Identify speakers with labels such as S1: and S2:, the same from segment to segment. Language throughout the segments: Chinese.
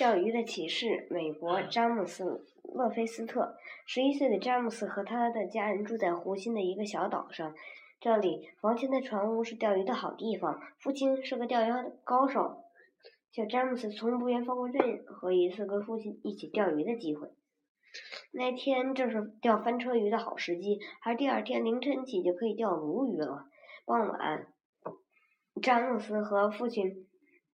S1: 钓鱼的启示。美国詹姆斯·勒菲斯特，十一岁的詹姆斯和他的家人住在湖心的一个小岛上。这里房前的船屋是钓鱼的好地方。父亲是个钓鱼高手，小詹姆斯从不愿放过任何一次跟父亲一起钓鱼的机会。那天正是钓翻车鱼的好时机，而第二天凌晨起就可以钓鲈鱼了。傍晚，詹姆斯和父亲。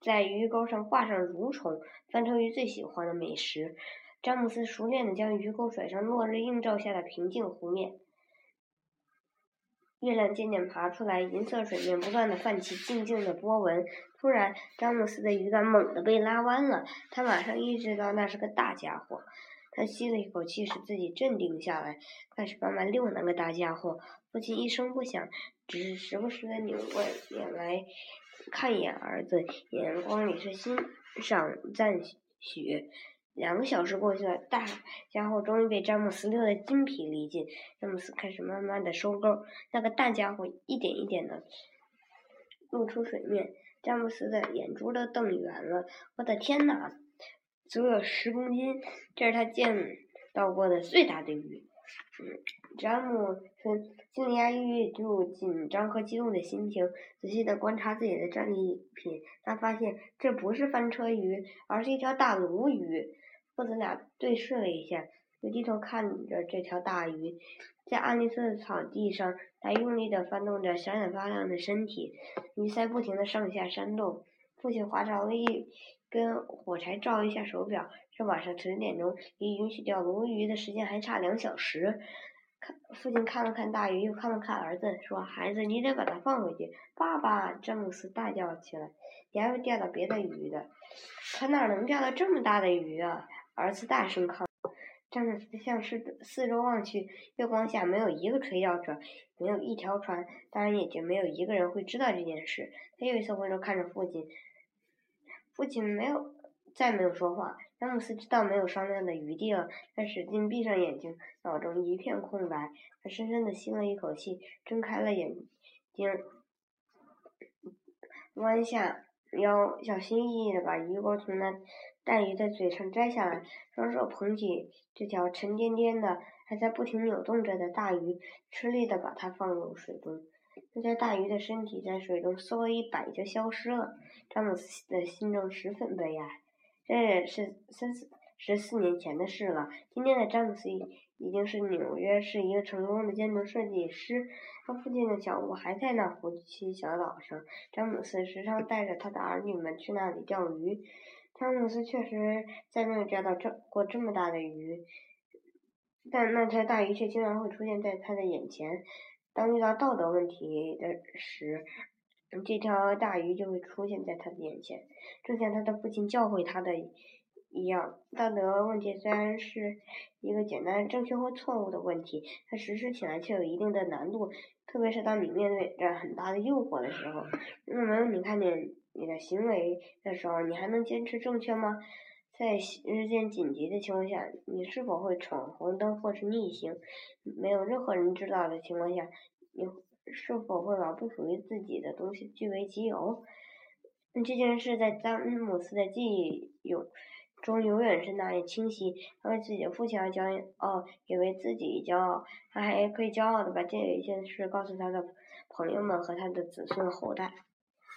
S1: 在鱼钩上挂上蠕虫，翻车鱼最喜欢的美食。詹姆斯熟练地将鱼钩甩上落日映照下的平静湖面。月亮渐渐爬出来，银色水面不断地泛起静静的波纹。突然，詹姆斯的鱼竿猛地被拉弯了，他马上意识到那是个大家伙。他吸了一口气，使自己镇定下来，开始慢慢遛那个大家伙。父亲一声不响，只是时不时地扭过脸来。看一眼儿子，眼光里是欣赏赞许。两个小时过去了，大家伙终于被詹姆斯溜得筋疲力尽。詹姆斯开始慢慢的收钩，那个大家伙一点一点的露出水面。詹姆斯的眼珠都瞪圆了。我的天哪，足有十公斤！这是他见到过的最大的鱼。嗯，詹姆斯心里压抑住紧张和激动的心情，仔细地观察自己的战利品。他发现这不是翻车鱼，而是一条大鲈鱼。父子俩对视了一下，又低头看着这条大鱼，在暗绿色的草地上，它用力地翻动着闪闪发亮的身体，鱼鳃不停地上下扇动。父亲划着了一根火柴，照一下手表。是晚上十点钟，离允许钓鲈鱼的时间还差两小时。看，父亲看了看大鱼，又看了看儿子，说：“孩子，你得把它放回去。”爸爸，詹姆斯大叫起来：“你还会钓到别的鱼的？他哪能钓到这么大的鱼啊？”儿子大声抗。詹姆斯向四四周望去，月光下没有一个垂钓者，没有一条船，当然也就没有一个人会知道这件事。他又一次回头看着父亲，父亲没有，再没有说话。詹姆斯知道没有商量的余地了，他使劲闭上眼睛，脑中一片空白。他深深地吸了一口气，睁开了眼睛，弯下腰，小心翼翼地把鱼钩从那大鱼的嘴上摘下来，双手捧起这条沉甸甸的、还在不停扭动着的大鱼，吃力地把它放入水中。那条大鱼的身体在水中嗖的一摆就消失了。詹姆斯的心中十分悲哀。这也是三四十四年前的事了。今天的詹姆斯已经是纽约市一个成功的建筑设计师。他父亲的小屋还在那湖西小岛上。詹姆斯时常带着他的儿女们去那里钓鱼。詹姆斯确实再没有钓到这过这么大的鱼，但那条大鱼却经常会出现在他的眼前。当遇到道德问题的时，这条大鱼就会出现在他的眼前，正像他的父亲教会他的一样。道德问题虽然是一个简单正确或错误的问题，它实施起来却有一定的难度，特别是当你面对着很大的诱惑的时候。那么，你看见你的行为的时候，你还能坚持正确吗？在日渐紧急的情况下，你是否会闯红灯或是逆行？没有任何人知道的情况下，你。是否会把不属于自己的东西据为己有？这件事在詹姆斯的记忆有中永远是那样清晰。他为自己的父亲而骄傲，也为自己骄傲。他还可以骄傲的把这一件事告诉他的朋友们和他的子孙后代。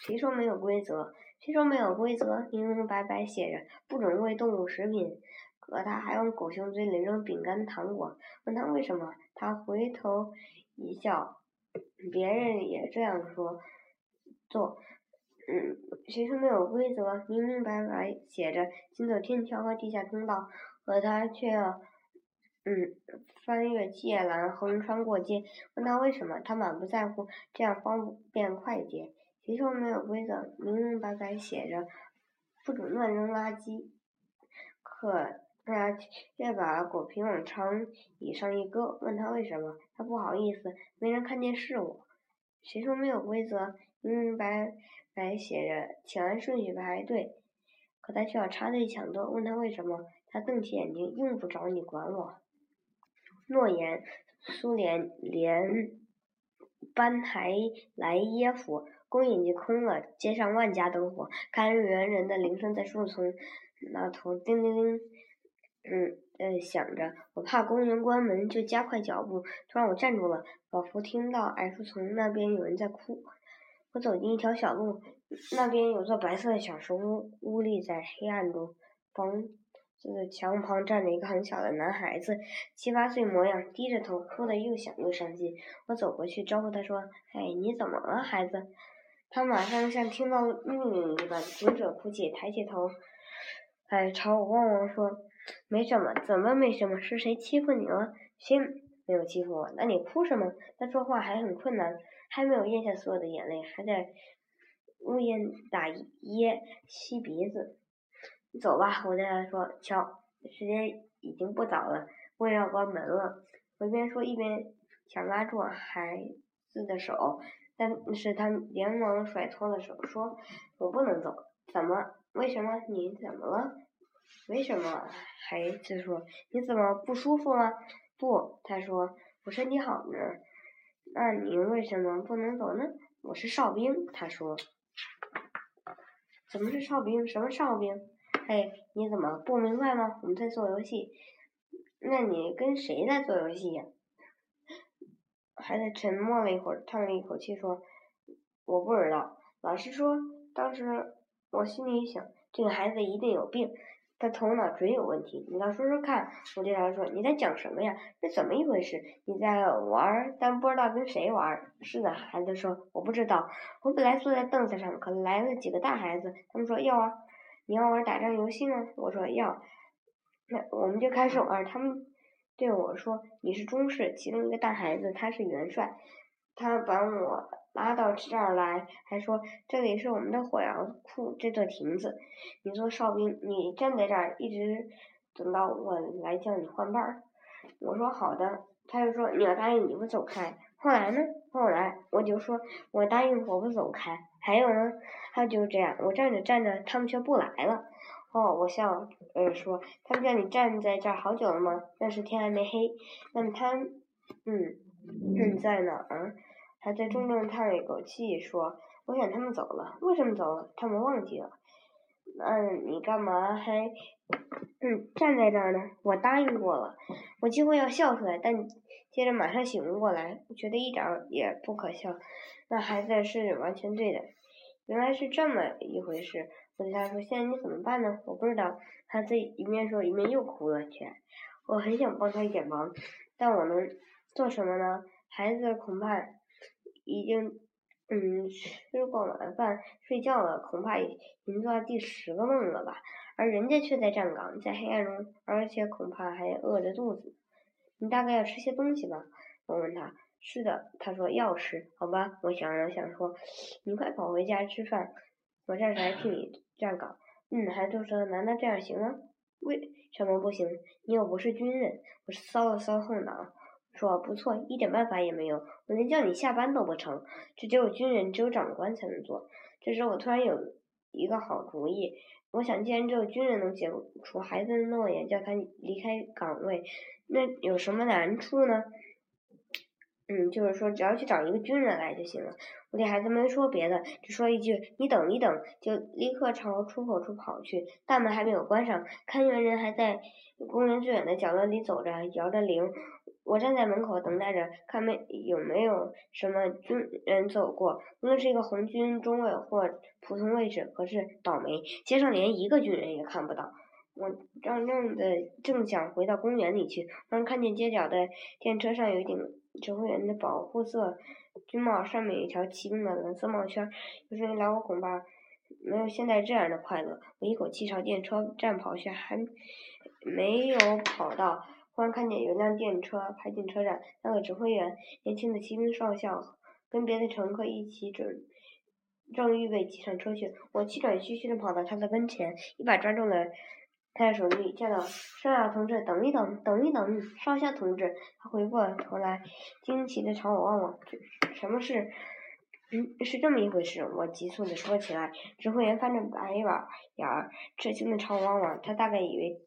S1: 谁说没有规则？谁说没有规则？明明白白写着不准喂动物食品。可他还往狗熊嘴里扔饼干糖果。问他为什么？他回头一笑。别人也这样说，做，嗯，谁说没有规则？明明白白写着行走天桥和地下通道，可他却要，嗯，翻越界栏，横穿过街。问他为什么？他满不在乎，这样方便快捷。谁说没有规则？明明白白写着不准乱扔垃圾，可。他却把果皮往长椅上一搁，问他为什么？他不好意思，没人看见是我。谁说没有规则？明明白白写着，请按顺序排队。可他却要插队抢座，问他为什么？他瞪起眼睛，用不着你管我。诺言，苏联联班台莱耶夫公演机空了，街上万家灯火，看日圆人的铃声在树丛。那头叮铃铃，嗯呃想着，我怕公园关门，就加快脚步。突然我站住了，仿佛听到矮树丛那边有人在哭。我走进一条小路，那边有座白色的小石屋，屋里在黑暗中，房子的墙旁站着一个很小的男孩子，七八岁模样，低着头，哭得又响又伤心。我走过去招呼他说：“哎，你怎么了，孩子？”他马上像听到命令一般，停止哭泣，抬起头，哎，朝我望望，说：“没什么，怎么没什么？是谁欺负你了？谁没有欺负我？那你哭什么？”他说话还很困难。还没有咽下所有的眼泪，还在呜咽打噎吸鼻子。你走吧，我对他说。瞧，时间已经不早了，我也要关门了。我一边说一边想拉住孩子的手，但是他连忙甩脱了手，说：“我不能走。”怎么？为什么？你怎么了？为什么？孩子说：“你怎么不舒服吗？”不，他说：“我身体好着。”那你为什么不能走呢？我是哨兵，他说。怎么是哨兵？什么哨兵？嘿，你怎么不明白吗？我们在做游戏。那你跟谁在做游戏呀？孩子沉默了一会儿，叹了一口气说：“我不知道。”老师说，当时我心里想，这个孩子一定有病。他头脑准有问题，你倒说说看。我对他说：“你在讲什么呀？这怎么一回事？你在玩，但不知道跟谁玩。”是的，孩子说：“我不知道。我本来坐在凳子上，可来了几个大孩子，他们说要玩。你要玩打仗游戏吗？”我说要。那我们就开始玩。他们对我说：“你是中士。”其中一个大孩子他是元帅，他把我。拉到这儿来，还说这里是我们的火药库，这座亭子。你做哨兵，你站在这儿，一直等到我来叫你换班儿。我说好的，他就说你要答应你不走开。后来呢？后来我就说我答应我不走开。还有呢？他就这样，我站着站着，他们却不来了。哦，我笑呃说，他们叫你站在这儿好久了吗？那时天还没黑。那么他，嗯，嗯，在哪儿？还在重重叹了一口气，说：“我想他们走了，为什么走了？他们忘记了。那你干嘛还嗯站在这儿呢？我答应过了。我几乎要笑出来，但接着马上醒悟过来，我觉得一点儿也不可笑。那孩子是完全对的，原来是这么一回事。我对他说：现在你怎么办呢？我不知道。孩子一面说一面又哭了起来。我很想帮他一点忙，但我能做什么呢？孩子恐怕。已经，嗯，吃过晚饭睡觉了，恐怕已经做第十个梦了吧？而人家却在站岗，在黑暗中，而且恐怕还饿着肚子。你大概要吃些东西吧？我问他。是的，他说要吃。好吧，我想了想说，你快跑回家吃饭，我暂时还替你站岗。嗯，孩子说，难道这样行吗？为什么不行？你又不是军人。我搔了搔后脑。说不错，一点办法也没有，我连叫你下班都不成，这只有军人，只有长官才能做。这时我突然有一个好主意，我想，既然只有军人能解除孩子的诺言，叫他离开岗位，那有什么难处呢？嗯，就是说，只要去找一个军人来就行了。我对孩子没说别的，只说一句：“你等一等。”就立刻朝出口处跑去。大门还没有关上，看园人还在公园最远的角落里走着，摇着铃。我站在门口等待着，看没有没有什么军人走过，无论是一个红军中尉或普通卫士。可是倒霉，街上连一个军人也看不到。我怔怔的正想回到公园里去，忽然看见街角的电车上有一顶指挥员的保护色军帽，上面有一条骑兵的蓝色帽圈。有生以来，我恐怕没有现在这样的快乐。我一口气朝电车站跑去，还没有跑到。忽然看见有辆电车开进车站，那个指挥员，年轻的骑兵少校，跟别的乘客一起准，正预备挤上车去。我气喘吁吁地跑到他的跟前，一把抓住了他的手臂，叫道：“少校同志，等一等，等一等，少校同志。”他回过头来，惊奇地朝我望望，什么事？嗯，是这么一回事。我急促地说起来。指挥员翻着白眼儿，眼儿吃惊地朝我望望，他大概以为。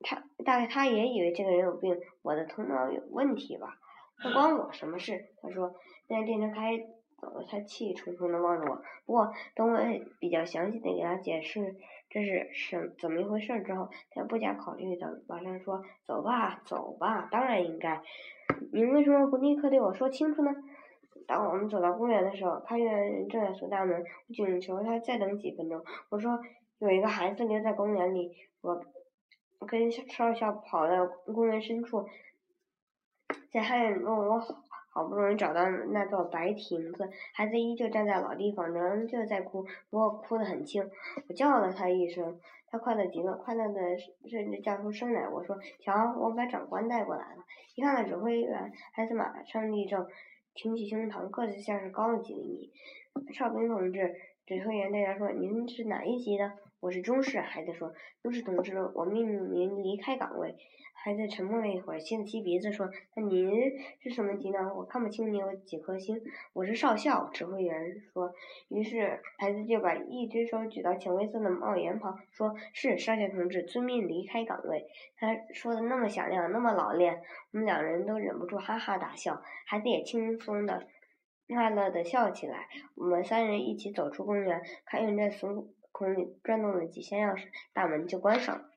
S1: 他大概他也以为这个人有病，我的头脑有问题吧？不关我什么事？他说。那电车开走了，他气冲冲地望着我。不过等我比较详细的给他解释这是什怎么一回事之后，他不加考虑的马上说：“走吧，走吧，当然应该。您为什么不立刻对我说清楚呢？”当我们走到公园的时候，看见人正在锁大门，我请求他再等几分钟。我说：“有一个孩子留在公园里。”我我跟少校跑到公园深处，在黑暗中，我好不容易找到那座白亭子，孩子依旧站在老地方，仍旧在哭，不过哭得很轻。我叫了他一声，他快乐极了，快乐的甚至叫出声来。我说：“瞧，我把长官带过来了。”一看到指挥员，孩子马上立正。挺起胸膛，个子像是高了几厘米。哨兵同志，指挥员对他说：“您是哪一级的？”“我是中士。”孩子说。“中士同志，我命令您离开岗位。”孩子沉默了一会儿，吸了吸鼻子，说：“那您是什么级呢？我看不清你有几颗星。”“我是少校。”指挥员说。于是孩子就把一只手举到浅灰色的帽檐旁，说：“是少校同志，遵命离开岗位。”他说的那么响亮，那么老练，我们两人都忍不住哈哈大笑。孩子也轻松的、快乐的笑起来。我们三人一起走出公园，开院在死孔里转动了几下钥匙，大门就关上了。